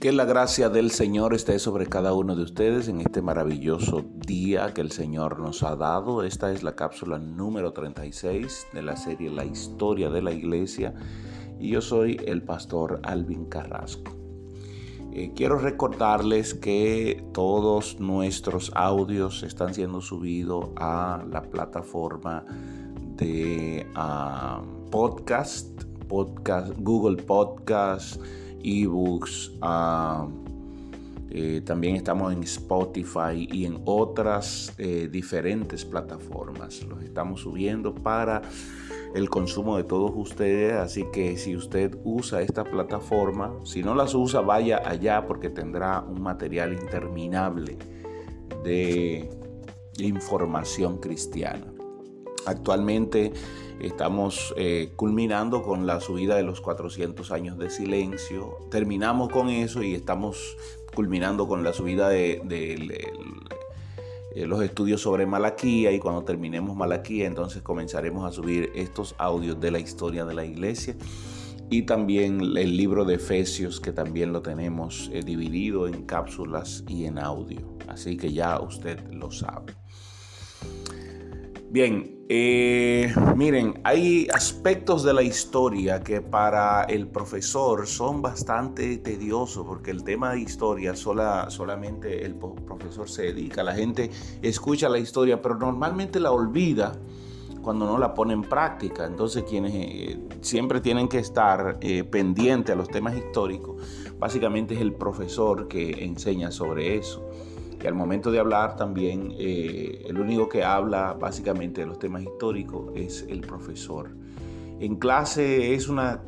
Que la gracia del Señor esté sobre cada uno de ustedes en este maravilloso día que el Señor nos ha dado. Esta es la cápsula número 36 de la serie La historia de la iglesia y yo soy el pastor Alvin Carrasco. Eh, quiero recordarles que todos nuestros audios están siendo subidos a la plataforma de ah, podcast, podcast, Google Podcast ebooks. Eh, también estamos en Spotify y en otras eh, diferentes plataformas. Los estamos subiendo para el consumo de todos ustedes. Así que si usted usa esta plataforma, si no las usa, vaya allá porque tendrá un material interminable de información cristiana. Actualmente Estamos eh, culminando con la subida de los 400 años de silencio. Terminamos con eso y estamos culminando con la subida de, eh, los estudios sobre Malaquía y cuando terminemos Malaquía entonces comenzaremos a subir estos audios de la historia de la iglesia y también el libro de Efesios que también lo tenemos eh, dividido en cápsulas y en audio. Así que ya usted lo sabe. Bien, eh, miren, hay aspectos de la historia que para el profesor son bastante tediosos porque el tema de historia sola, solamente el profesor se dedica, la gente escucha la historia, pero normalmente la olvida cuando no la pone en práctica. Entonces quienes eh, siempre tienen que estar eh, pendientes a los temas históricos, básicamente es el profesor que enseña sobre eso. Y al momento de hablar también, eh, el único que habla básicamente de los temas históricos es el profesor. En clase es una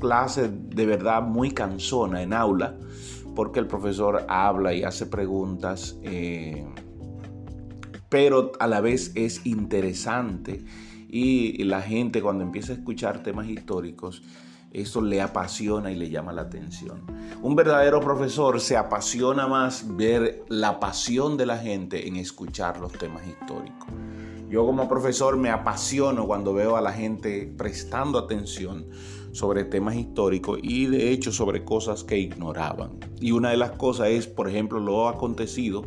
clase de verdad muy cansona en aula, porque el profesor habla y hace preguntas, eh, pero a la vez es interesante y la gente cuando empieza a escuchar temas históricos, eso le apasiona y le llama la atención. Un verdadero profesor se apasiona más ver la pasión de la gente en escuchar los temas históricos. Yo como profesor me apasiono cuando veo a la gente prestando atención sobre temas históricos y de hecho sobre cosas que ignoraban. Y una de las cosas es, por ejemplo, lo acontecido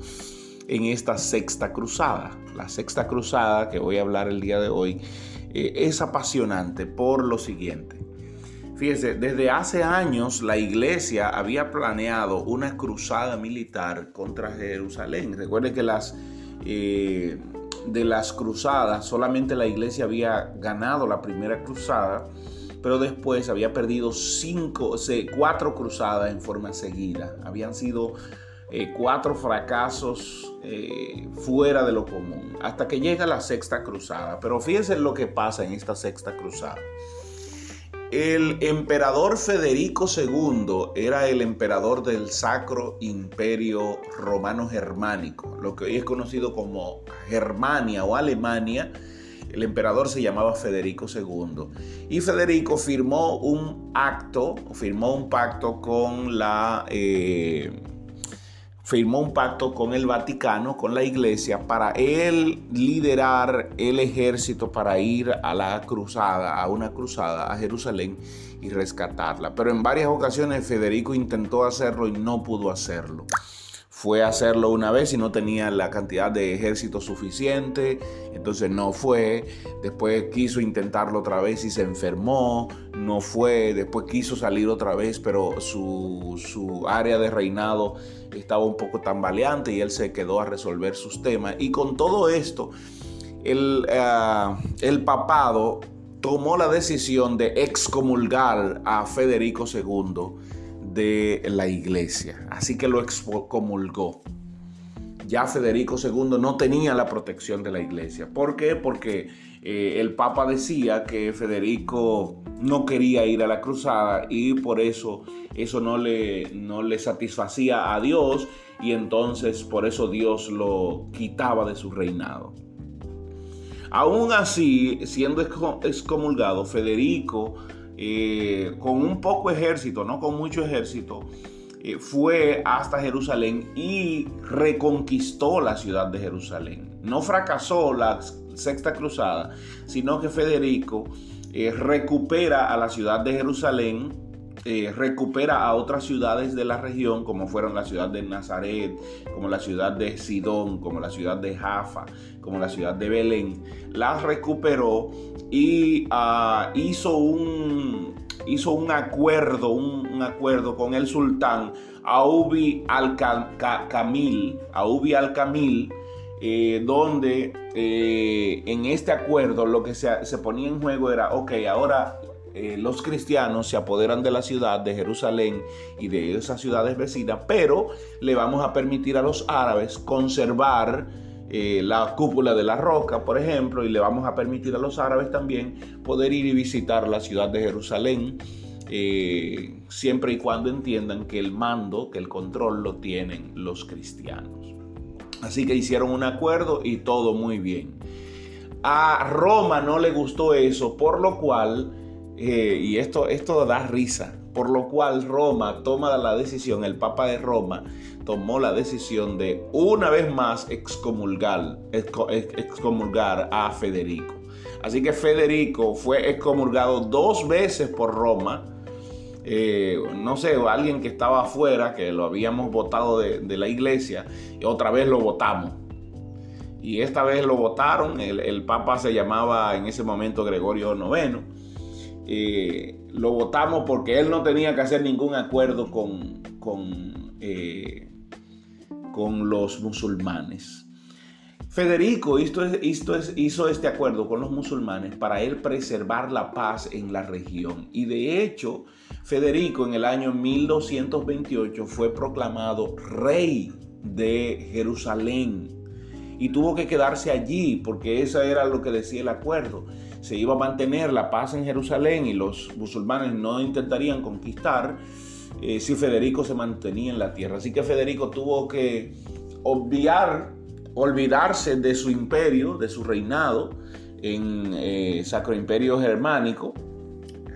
en esta sexta cruzada. La sexta cruzada que voy a hablar el día de hoy eh, es apasionante por lo siguiente. Fíjese, desde hace años la iglesia había planeado una cruzada militar contra Jerusalén. Recuerde que las, eh, de las cruzadas solamente la iglesia había ganado la primera cruzada, pero después había perdido cinco, cuatro cruzadas en forma seguida. Habían sido eh, cuatro fracasos eh, fuera de lo común, hasta que llega la sexta cruzada. Pero fíjense lo que pasa en esta sexta cruzada. El emperador Federico II era el emperador del Sacro Imperio Romano Germánico, lo que hoy es conocido como Germania o Alemania. El emperador se llamaba Federico II. Y Federico firmó un acto, firmó un pacto con la... Eh, firmó un pacto con el Vaticano, con la iglesia, para él liderar el ejército para ir a la cruzada, a una cruzada a Jerusalén y rescatarla. Pero en varias ocasiones Federico intentó hacerlo y no pudo hacerlo fue a hacerlo una vez y no tenía la cantidad de ejército suficiente, entonces no fue, después quiso intentarlo otra vez y se enfermó, no fue, después quiso salir otra vez, pero su, área de reinado estaba un poco tambaleante y él se quedó a resolver sus temas. Y con todo esto, el, eh, el papado tomó la decisión de excomulgar a Federico II de la iglesia. Así que lo excomulgó. Ya Federico II no tenía la protección de la iglesia. ¿Por qué? Porque eh, el Papa decía que Federico no quería ir a la cruzada y por eso eso no le, no le satisfacía a Dios y entonces por eso Dios lo quitaba de su reinado. Aún así, siendo excomulgado, Federico eh, con un poco ejército, no con mucho ejército, eh, fue hasta Jerusalén y reconquistó la ciudad de Jerusalén. No fracasó la sexta cruzada, sino que Federico eh, recupera a la ciudad de Jerusalén eh, recupera a otras ciudades de la región, como fueron la ciudad de Nazaret, como la ciudad de Sidón, como la ciudad de Jaffa, como la ciudad de Belén, las recuperó y ah, hizo un, hizo un acuerdo, un, acuerdo con el sultán Aubi al-Kamil, Aubi al-Kamil, eh, donde eh, en este acuerdo lo que se, se, ponía en juego era, ok, ahora eh, los cristianos se apoderan de la ciudad de Jerusalén y de esas ciudades vecinas, pero le vamos a permitir a los árabes conservar la cúpula de la roca, por ejemplo, y le vamos a permitir a los árabes también poder ir y visitar la ciudad de Jerusalén. siempre y cuando entiendan que el mando, que el control lo tienen los cristianos. Así que hicieron un acuerdo y todo muy bien. A Roma no le gustó eso, por lo cual, eh, y esto, esto da risa, por lo cual Roma toma la decisión, el Papa de Roma tomó la decisión de una vez más excomulgar, excomulgar a Federico. Así que Federico fue excomulgado dos veces por Roma eh, no sé, alguien que estaba afuera, que lo habíamos votado de, la iglesia, y otra vez lo votamos. Y esta vez lo votaron, el, Papa se llamaba en ese momento Gregorio IX. Eh, lo votamos porque él no tenía que hacer ningún acuerdo con, con, eh, con los musulmanes. Federico hizo, hizo, este acuerdo con los musulmanes para él preservar la paz en la región. Y de hecho, Federico en el año 1228 fue proclamado rey de Jerusalén y tuvo que quedarse allí porque eso era lo que decía el acuerdo. Se iba a mantener la paz en Jerusalén y los musulmanes no intentarían conquistar eh, si Federico se mantenía en la tierra. Así que Federico tuvo que obviar olvidarse de su imperio, de su reinado en eh, Sacro Imperio Germánico,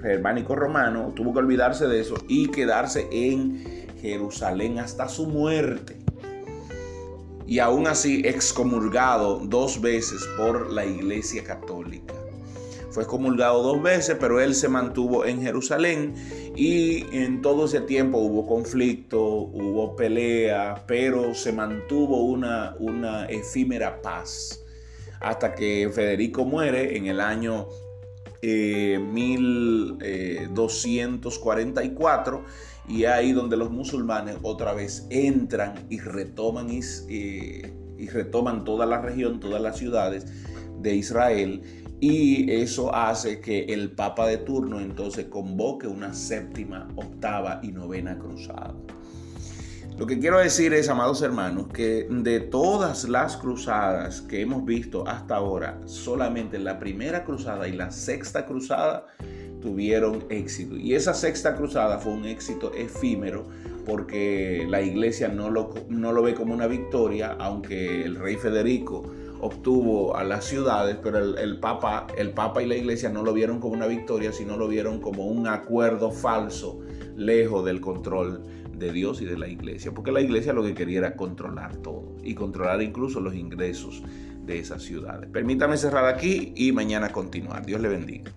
germánico romano, tuvo que olvidarse de eso y quedarse en Jerusalén hasta su muerte. Y aún así excomulgado dos veces por la Iglesia Católica. Fue excomulgado dos veces, pero él se mantuvo en Jerusalén y en todo ese tiempo hubo conflicto, hubo pelea, pero se mantuvo una, una efímera paz hasta que Federico muere en el año 1244 eh, y ahí donde los musulmanes otra vez entran y retoman, eh, y retoman toda la región, todas las ciudades de Israel y eso hace que el Papa de turno entonces convoque una séptima, octava y novena cruzada. Lo que quiero decir es, amados hermanos, que de todas las cruzadas que hemos visto hasta ahora, solamente la primera cruzada y la sexta cruzada tuvieron éxito. Y esa sexta cruzada fue un éxito efímero porque la iglesia no lo, no lo ve como una victoria, aunque el rey Federico obtuvo a las ciudades, pero el, Papa, el Papa y la Iglesia no lo vieron como una victoria, sino lo vieron como un acuerdo falso, lejos del control de Dios y de la Iglesia, porque la Iglesia lo que quería era controlar todo y controlar incluso los ingresos de esas ciudades. Permítame cerrar aquí y mañana continuar. Dios le bendiga.